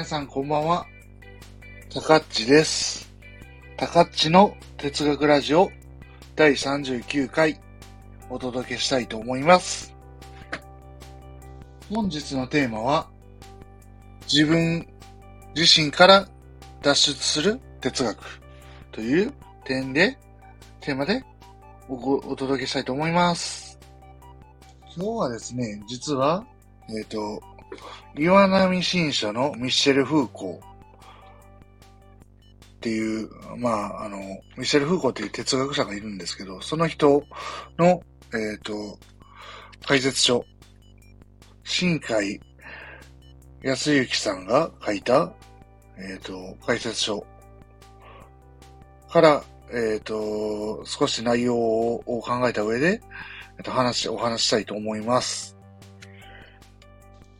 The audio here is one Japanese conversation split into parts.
皆さんこんばんは。たかっちです。たかっちの哲学ラジオ第39回お届けしたいと思います。本日のテーマは自分自身から脱出する哲学という点で、テーマでおお届けしたいと思います。今日はですね、実は、えっ、と、岩波新書のミッシェル・フーコー。っていう、まあ、あの、ミッシェル・フーコーっていう哲学者がいるんですけど、その人の、えっ、と、解説書、新海康之さんが書いた、えっ、と、解説書。から、えっ、と、少し内容を考えた上で、えっと、話、お話したいと思います。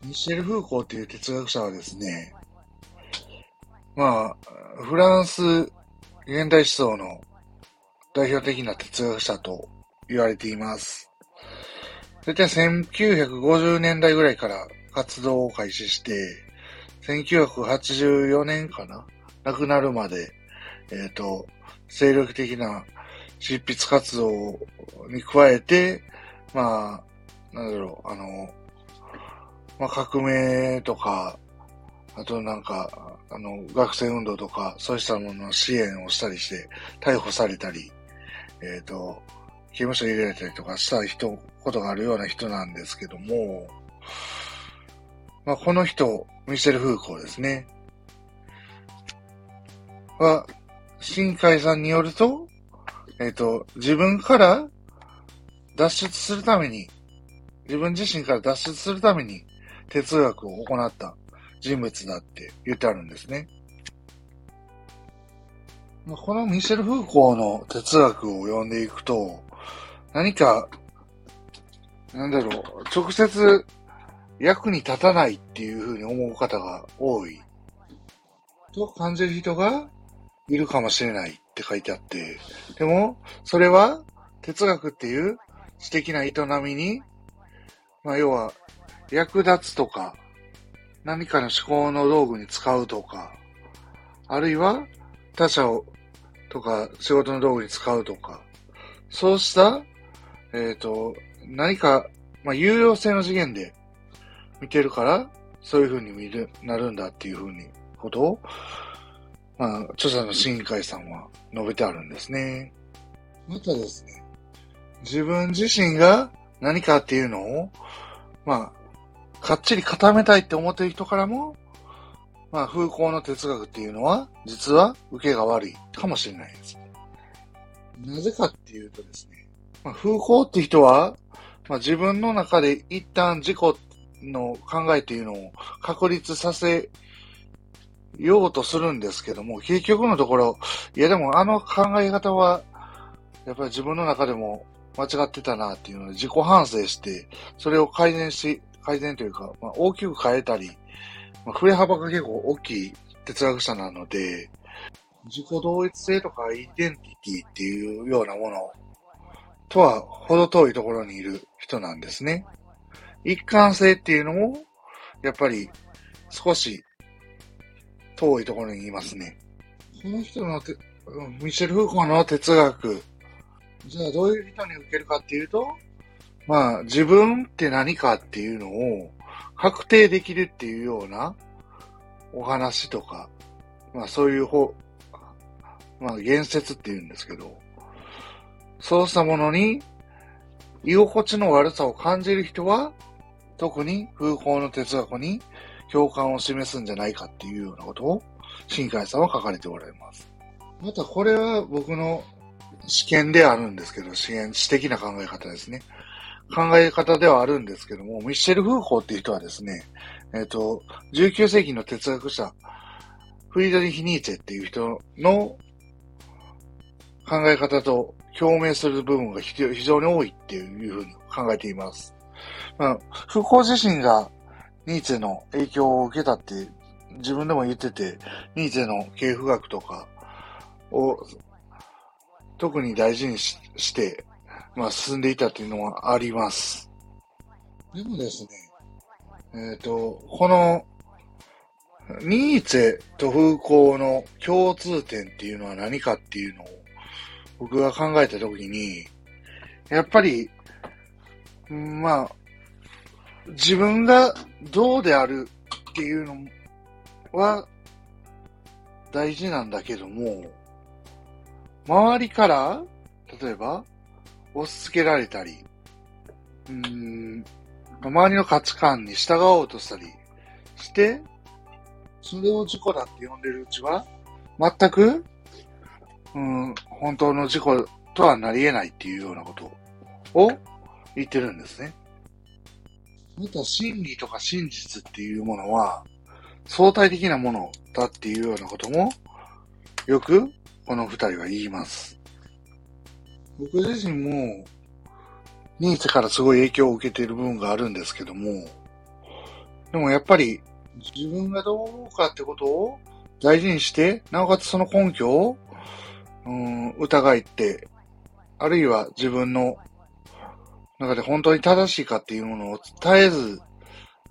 ミシェル・フーコーっていう哲学者はですね、まあ、フランス現代思想の代表的な哲学者と言われています。大体1950年代ぐらいから活動を開始して、1984年かな亡くなるまで、えっ、と、精力的な執筆活動に加えて、まあ、なんだろう、あの、まあ、革命とか、あとなんか、あの、学生運動とか、そうしたものの支援をしたりして、逮捕されたり、えっ、と、刑務所に入れられたりとかした人、ことがあるような人なんですけども、まあ、この人、ミシェル・フーコーですね。は、新海さんによると、えっ、と、自分から脱出するために、自分自身から脱出するために哲学を行った人物だって言ってあるんですね。このミシェル・フーコーの哲学を読んでいくと、何か、なんだろう、直接役に立たないっていうふうに思う方が多いと感じる人がいるかもしれないって書いてあって、でも、それは哲学っていう知的な営みに、まあ要は役立つとか、何かの思考の道具に使うとか、あるいは他者をとか仕事の道具に使うとか、そうした、えっ、と、何か、まあ有用性の次元で見てるから、そういう風に見る、なるんだっていう風に、ことを、まあ、著者の新海さんは述べてあるんですね。またですね、自分自身が何かっていうのを、まあ、かっちり固めたいって思ってる人からも、まあ、風光の哲学っていうのは、実は受けが悪いかもしれないです。なぜかっていうとですね、まあ、風光って人は、まあ、自分の中で一旦自己の考えっていうのを確立させようとするんですけども、結局のところ、いやでもあの考え方は、やっぱり自分の中でも間違ってたなっていうので自己反省して、それを改善し、改善というか、まあ、大きく変えたり、まあ、振れ幅が結構大きい哲学者なので、自己同一性とかアイデンティティっていうようなものとは程遠いところにいる人なんですね。一貫性っていうのも、やっぱり少し遠いところにいますね。この人のて、ミシェル・フーコーの哲学、じゃあどういう人に受けるかっていうと、まあ自分って何かっていうのを確定できるっていうようなお話とか、まあそういう方、まあ言説って言うんですけど、そうしたものに居心地の悪さを感じる人は、特に風光の哲学に共感を示すんじゃないかっていうようなことを、新海さんは書かれておられます。またこれは僕の試験であるんですけど、試験、知的な考え方ですね。考え方ではあるんですけども、ミッシェル・フーコーっていう人はですね、えっ、と、19世紀の哲学者、フリードリヒ・ニーチェっていう人の考え方と共鳴する部分が非常に多いっていうふうに考えています。まあ、フーコー自身がニーチェの影響を受けたって自分でも言ってて、ニーチェの系譜学とかを特に大事にして、まあ進んでいたっていうのはあります。でもですね、えっ、と、この、ニーチェとフーコーの共通点っていうのは何かっていうのを僕が考えたときに、やっぱり、まあ、自分がどうであるっていうのは大事なんだけども、周りから、例えば、押し付けられたり、うーん、周りの価値観に従おうとしたりして、それを事故だって呼んでるうちは、全く、うん、本当の事故とはなり得ないっていうようなことを言ってるんですね。また真理とか真実っていうものは相対的なものだっていうようなこともよくこの二人は言います。僕自身もニーチェからすごい影響を受けている部分があるんですけども、でもやっぱり自分がどう思うかってことを大事にして、なおかつその根拠を、うん、疑いって、あるいは自分の中で本当に正しいかっていうものを伝えず、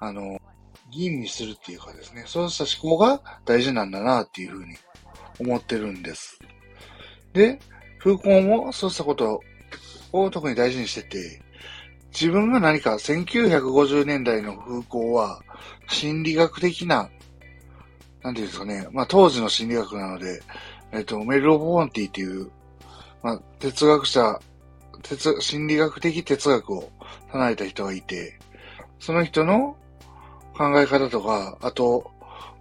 あの、吟味するっていうかですね、そうした思考が大事なんだなっていうふうに思ってるんです。で、風光もそうしたことを特に大事にしてて、自分が何か1950年代の風光は心理学的な、なんていうんですかね、まあ当時の心理学なので、えっと、メルロ・ボーンティっていう、まあ哲学者哲、心理学的哲学を唱えた人がいて、その人の考え方とか、あと、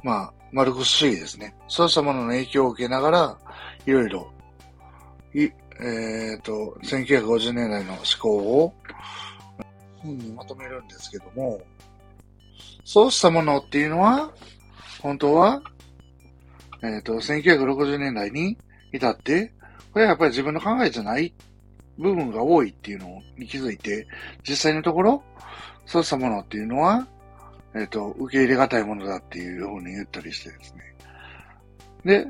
まあ、マルクス主義ですね。そうしたものの影響を受けながら、いろいろ、い、えっ、ー、と、1950年代の思考を本にまとめるんですけども、そうしたものっていうのは、本当は、えっ、ー、と、1960年代に至って、これはやっぱり自分の考えじゃない部分が多いっていうのに気づいて、実際のところ、そうしたものっていうのは、えっ、ー、と、受け入れがたいものだっていうふうに言ったりしてですね。で、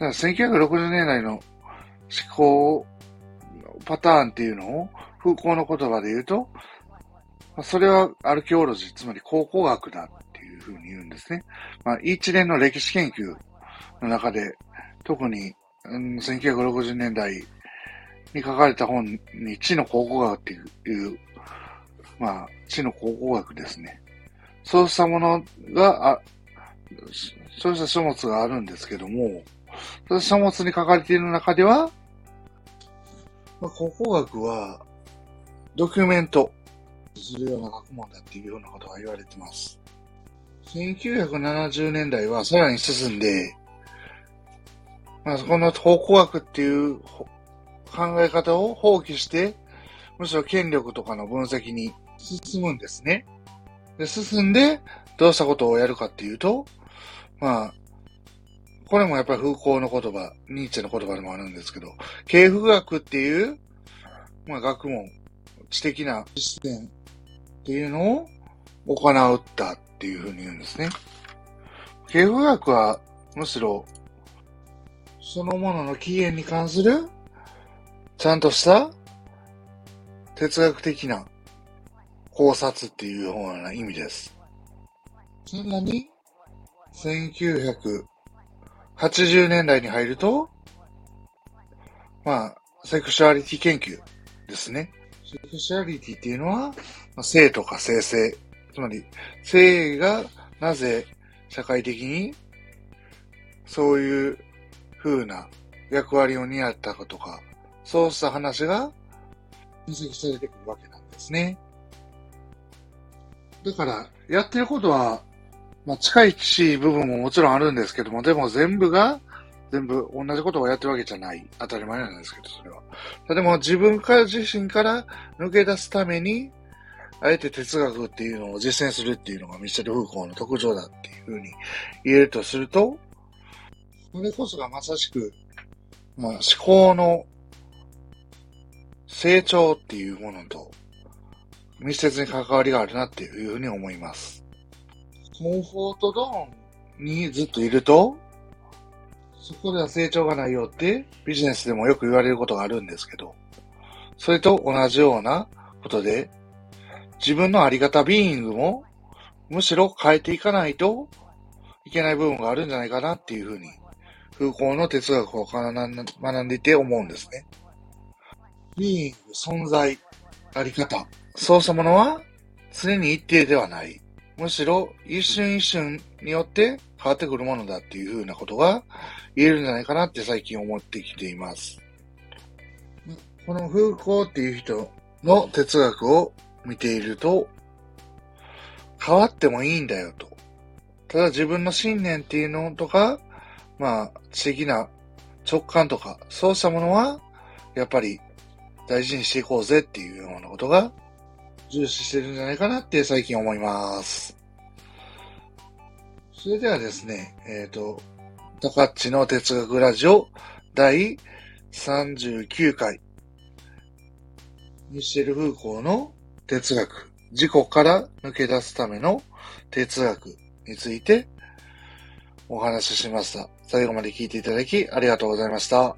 1960年代の思考パターンっていうのを、風光の言葉で言うと、それはアルキオロジー、つまり考古学だっていうふうに言うんですね。まあ、一連の歴史研究の中で、特に、うん、1960年代に書かれた本に知の考古学っていう、まあ、知の考古学ですね。そうしたものが、あそうした書物があるんですけども、そ書物に書かれている中では、まあ、考古学は、ドキュメントするような学問だっていうようなことが言われてます。1970年代はさらに進んで、まあ、この考古学っていう考え方を放棄して、むしろ権力とかの分析に進むんですね。で、進んで、どうしたことをやるかっていうと、まあ、これもやっぱり風光の言葉、ニーチェの言葉でもあるんですけど、経風学っていう、まあ学問、知的な実践っていうのを行うったっていうふうに言うんですね。経風学はむしろそのものの起源に関するちゃんとした哲学的な考察っていうような意味です。さらに、1900 80年代に入ると、まあ、セクシュアリティ研究ですね。セクシュアリティっていうのは、まあ、性とか性性。つまり、性がなぜ社会的にそういう風な役割を担ったかとか、そうした話が分析されてくるわけなんですね。だから、やってることは、まあ、近いしい部分ももちろんあるんですけども、でも全部が、全部同じことをやってるわけじゃない。当たり前なんですけど、それは。でも自分から自身から抜け出すために、あえて哲学っていうのを実践するっていうのがミシェル・フーコーの特徴だっていうふうに言えるとすると、それこそがまさしく、まあ、思考の成長っていうものと密接に関わりがあるなっていうふうに思います。コンフォートドーンにずっといると、そこでは成長がないよってビジネスでもよく言われることがあるんですけど、それと同じようなことで、自分のあり方ビーイングもむしろ変えていかないといけない部分があるんじゃないかなっていうふうに、風光の哲学を学んでいて思うんですね。ビーイング、存在、あり方。そうしたものは常に一定ではない。むしろ一瞬一瞬によって変わってくるものだっていうふうなことが言えるんじゃないかなって最近思ってきています。この風光っていう人の哲学を見ていると、変わってもいいんだよと。ただ自分の信念っていうのとか、まあ、知的な直感とか、そうしたものは、やっぱり大事にしていこうぜっていうようなことが重視してるんじゃないかなって最近思います。それではですね、えっ、ー、と、高っちの哲学ラジオ第39回、ミシェル・フーコーの哲学、事故から抜け出すための哲学についてお話ししました。最後まで聞いていただきありがとうございました。